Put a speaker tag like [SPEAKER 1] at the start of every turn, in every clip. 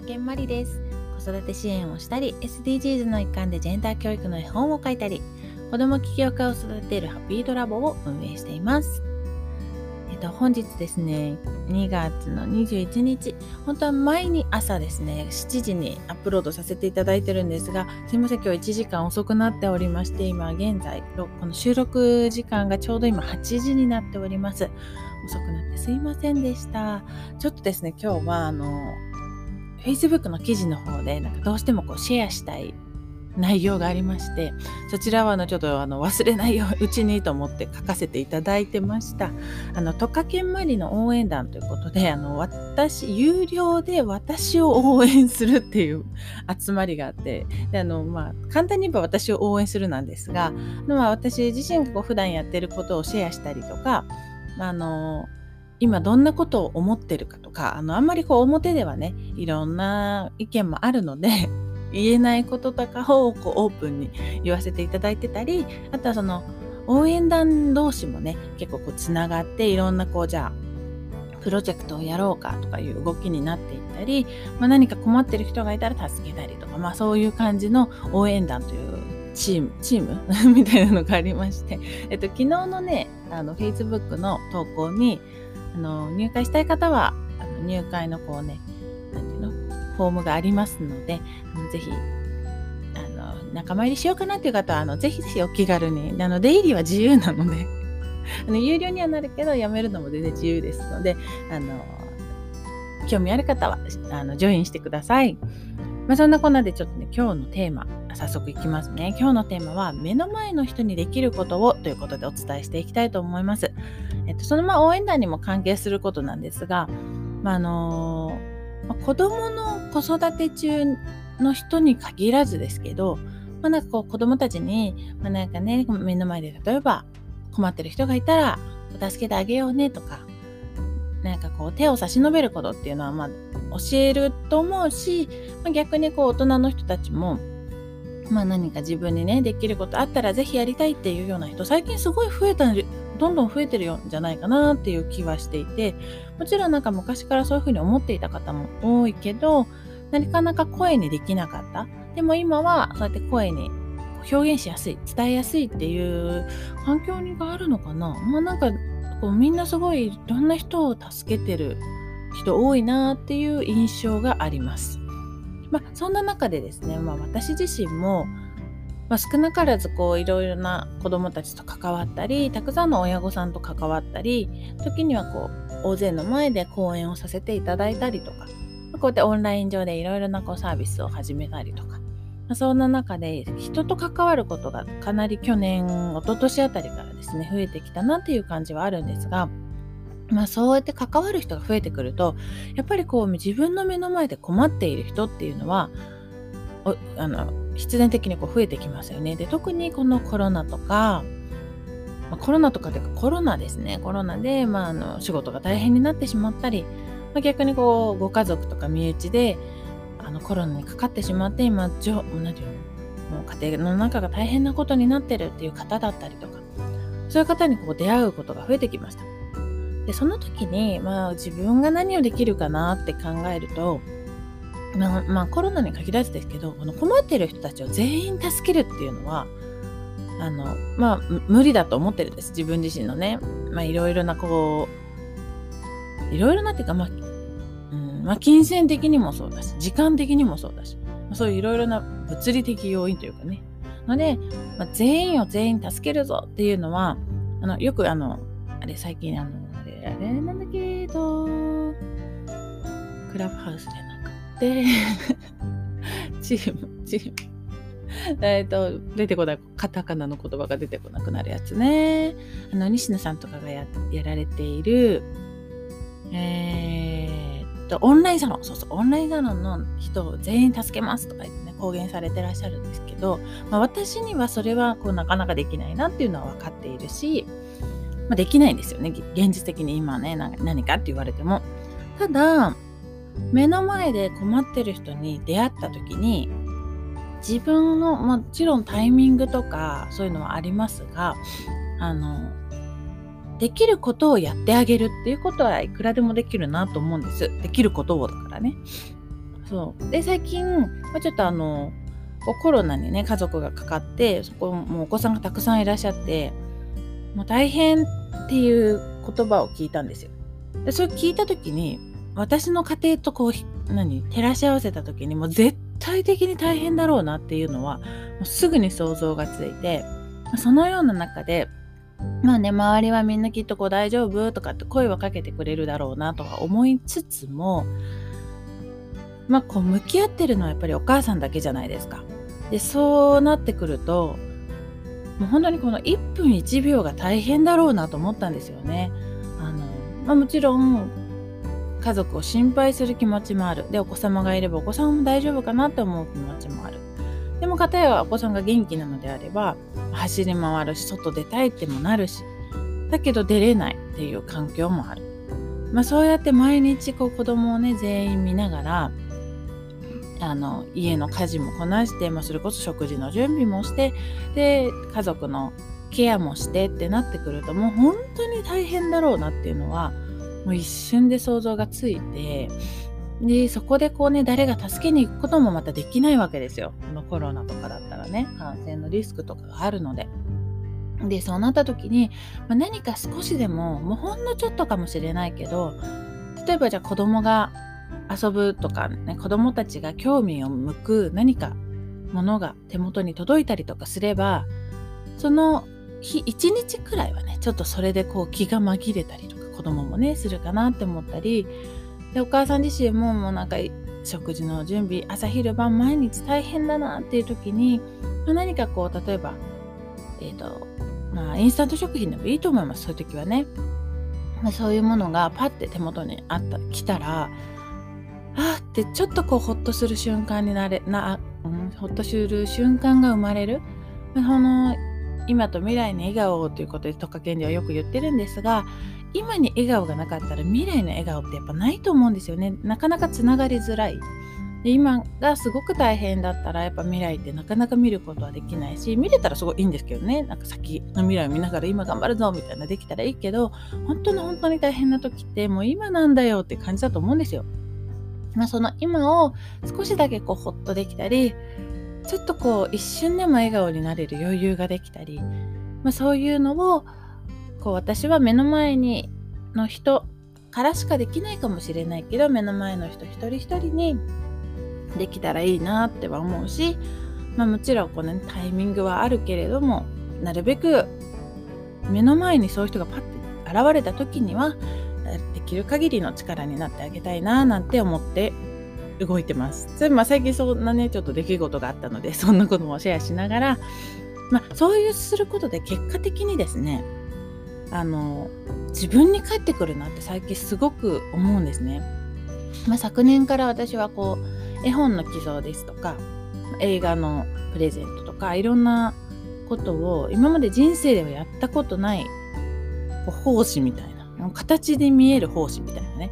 [SPEAKER 1] カケンマリです。子育て支援をしたり SDGs の一環でジェンダー教育の絵本を書いたり子供起業家を育てるハッピードラボを運営しています。えっと本日ですね2月の21日本当は前に朝ですね7時にアップロードさせていただいてるんですがすいません今日1時間遅くなっておりまして今現在この収録時間がちょうど今8時になっております。遅くなってすいませんでした。ちょっとですね、今日はあの、Facebook の記事の方で、なんかどうしてもこうシェアしたい内容がありまして、そちらはのちょっとあの忘れないようちにと思って書かせていただいてました。あの、トカケンマリの応援団ということで、あの、私、有料で私を応援するっていう 集まりがあって、で、あの、まあ、簡単に言えば私を応援するなんですが、まあ、私自身がこう普段やってることをシェアしたりとか、あの今どんなことを思ってるかとかあのあんまりこう表ではねいろんな意見もあるので 言えないこととかをこうオープンに言わせていただいてたりあとはその応援団同士もね結構こうつながっていろんなこうじゃあプロジェクトをやろうかとかいう動きになっていったり、まあ、何か困ってる人がいたら助けたりとか、まあ、そういう感じの応援団というチーム、チーム？みたいなのがありまして、えっと、昨日のね、あの、Facebook の投稿に、あの、入会したい方は、あの入会のこうね、なんていうの、フォームがありますので、あのぜひ、あの、仲間入りしようかなっていう方は、あの、ぜひぜひお気軽に、あの、出入りは自由なので、あの、有料にはなるけど、やめるのも全然自由ですので、あの、興味ある方は、あの、ジョインしてください。まあ、そんなこんなでちょっとね、今日のテーマ、早速いきますね。今日のテーマは、目の前の人にできることをということでお伝えしていきたいと思います。えっと、そのまあ応援団にも関係することなんですが、まあ、あのまあ、子供の子育て中の人に限らずですけど、まあ、なんかこう子供たちに、まあ、なんかね、目の前で例えば困ってる人がいたら、助けてあげようねとか、なんかこう手を差し伸べることっていうのはまあ教えると思うし、まあ、逆にこう大人の人たちもまあ何か自分にねできることあったらぜひやりたいっていうような人最近すごい増えたどんどん増えてるんじゃないかなっていう気はしていてもちろんなんか昔からそういうふうに思っていた方も多いけどなかなか声にできなかったでも今はそうやって声に表現しやすい伝えやすいっていう環境があるのかなまあなんかこうみんなすごいいろんな人を助けてる人多いなっていう印象があります。まあ、そんな中でですね、まあ、私自身も、まあ、少なからずこういろいろな子どもたちと関わったりたくさんの親御さんと関わったり時にはこう大勢の前で講演をさせていただいたりとかこうやってオンライン上でいろいろなこうサービスを始めたりとか、まあ、そんな中で人と関わることがかなり去年一昨年あたりからですね増えてきたなっていう感じはあるんですが。まあそうやって関わる人が増えてくるとやっぱりこう自分の目の前で困っている人っていうのはあの必然的にこう増えてきますよね。で特にこのコロナとか、ま、コロナとかというかコロナですねコロナで、まあ、あの仕事が大変になってしまったり、まあ、逆にこうご家族とか身内であのコロナにかかってしまって今じょ何て言うの？もう家庭の中が大変なことになってるっていう方だったりとかそういう方にこう出会うことが増えてきました。でその時に、まあ、自分が何をできるかなって考えると、まあ、まあ、コロナに限らずですけどこの困っている人たちを全員助けるっていうのはあのまあ無理だと思ってるんです。自分自身のね。まあいろいろなこういろいろなっていうかまあ、うんまあ、金銭的にもそうだし時間的にもそうだしそういういろいろな物理的要因というかね。ので、まあ、全員を全員助けるぞっていうのはあのよくあのあれ最近あのあれあれなんだけど、クラブハウスじゃなくてチーム、チーム。えっと、出てこない、カタカナの言葉が出てこなくなるやつね。あの、西野さんとかがややられている、えー、っと、オンラインサロン、そうそう、オンラインサロンの人を全員助けますとか言ってね、公言されてらっしゃるんですけど、まあ、私にはそれはこうなかなかできないなっていうのは分かっているし、まあ、できないんですよね現実的に今ね何かって言われてもただ目の前で困ってる人に出会った時に自分のもちろんタイミングとかそういうのはありますがあのできることをやってあげるっていうことはいくらでもできるなと思うんです。できることをだからね。そう。で最近、ま、ちょっとあのコロナにね家族がかかってそこもお子さんがたくさんいらっしゃってもう大変っていう言葉を聞いたんですよ。でそれ聞いた時に私の家庭とこう何照らし合わせた時にもう絶対的に大変だろうなっていうのはもうすぐに想像がついてそのような中でまあね周りはみんなきっとこう大丈夫とかって声をかけてくれるだろうなとは思いつつもまあこう向き合ってるのはやっぱりお母さんだけじゃないですか。でそうなってくるともう本当にこの1分1秒が大変だろうなと思ったんですよね。あのまあ、もちろん家族を心配する気持ちもある。で、お子様がいればお子さんも大丈夫かなって思う気持ちもある。でも、片やお子さんが元気なのであれば、走り回るし、外出たいってもなるし、だけど出れないっていう環境もある。まあ、そうやって毎日こう子供をね、全員見ながら、あの家の家事もこなして、まあ、それこそ食事の準備もしてで家族のケアもしてってなってくるともう本当に大変だろうなっていうのはもう一瞬で想像がついてでそこでこうね誰が助けに行くこともまたできないわけですよこのコロナとかだったらね感染のリスクとかがあるので。でそうなった時に、まあ、何か少しでももうほんのちょっとかもしれないけど例えばじゃあ子供が遊ぶとか、ね、子供たちが興味を向く何かものが手元に届いたりとかすればその日一日くらいはねちょっとそれでこう気が紛れたりとか子供もねするかなって思ったりでお母さん自身ももうなんか食事の準備朝昼晩毎日大変だなっていう時に何かこう例えばえっ、ー、とまあインスタント食品でもいいと思いますそういう時はね、まあ、そういうものがパッて手元にあった来たらあってちょっとこうホッとする瞬間になれな、うん、ホッとする瞬間が生まれる。その今と未来に笑顔ということでトカケンではよく言ってるんですが今に笑顔がなかったら未来の笑顔ってやっぱないと思うんですよね。なかなかつながりづらい。で今がすごく大変だったらやっぱ未来ってなかなか見ることはできないし見れたらすごいいいんですけどね。なんか先の未来を見ながら今頑張るぞみたいなできたらいいけど本当の本当に大変な時ってもう今なんだよって感じだと思うんですよ。まあ、その今を少しだけこうほっとできたりちょっとこう一瞬でも笑顔になれる余裕ができたり、まあ、そういうのをこう私は目の前にの人からしかできないかもしれないけど目の前の人一人一人にできたらいいなっては思うし、まあ、もちろんこの、ね、タイミングはあるけれどもなるべく目の前にそういう人がパッて現れた時にはできる限りの力になってあげたいななんて思って動いてます。それまあ最近そんなねちょっと出来事があったのでそんなこともシェアしながら、まあ、そういうすることで結果的にですねあの自分に返ってくるなって最近すごく思うんですね。まあ、昨年から私はこう絵本の寄贈ですとか映画のプレゼントとかいろんなことを今まで人生ではやったことない奉仕みたいな形で見える奉仕みたいなね、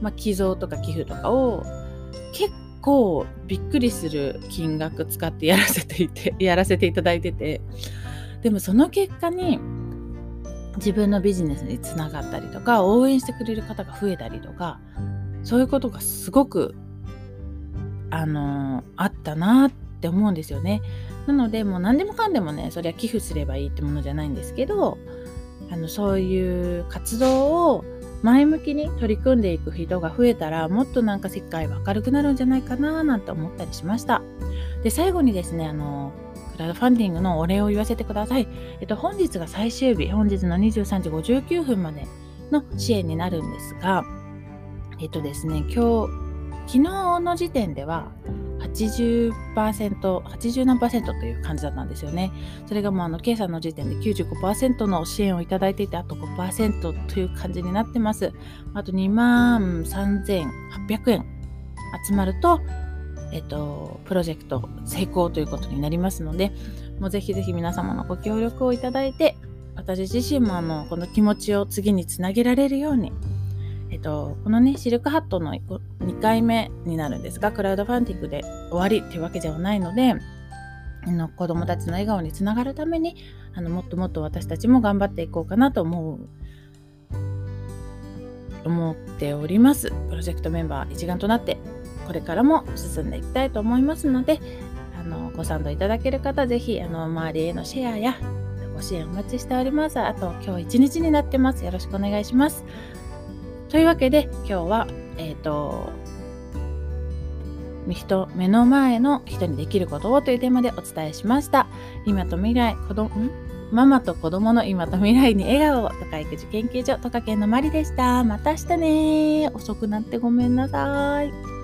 [SPEAKER 1] まあ、寄贈とか寄付とかを結構びっくりする金額使ってやらせていてやらせていただいててでもその結果に自分のビジネスにつながったりとか応援してくれる方が増えたりとかそういうことがすごくあのあったなって思うんですよね。なのでもう何でもかんでもねそれは寄付すればいいってものじゃないんですけどあのそういう活動を前向きに取り組んでいく人が増えたらもっとなんか世界は明るくなるんじゃないかななんて思ったりしました。で最後にですねあのクラウドファンディングのお礼を言わせてください。えっと、本日が最終日、本日の23時59分までの支援になるんですが、えっとですね、今日、昨日の時点では80%、80何という感じだったんですよね。それがもうあの、計算の時点で95%の支援をいただいていて、あと5%という感じになってます。あと2万3800円集まると、えっと、プロジェクト成功ということになりますので、もうぜひぜひ皆様のご協力をいただいて、私自身もあの、この気持ちを次につなげられるように、えっと、このね、シルクハットの2回目になるんですが、クラウドファンディングで終わりっていうわけではないので、あの子供たちの笑顔につながるためにあのもっともっと私たちも頑張っていこうかなと思う思っております。プロジェクトメンバー一丸となってこれからも進んでいきたいと思いますのであのご賛同いただける方ぜひあの周りへのシェアやご支援お待ちしております。あと今日一日になってます。よろしくお願いします。というわけで今日はえっ、ー、と人目の前の人にできることをというテーマでお伝えしました。今と未来子供ママと子供の今と未来に笑顔をとか育児研究所とかけんのまりでした。また明日ね。遅くなってごめんなさい。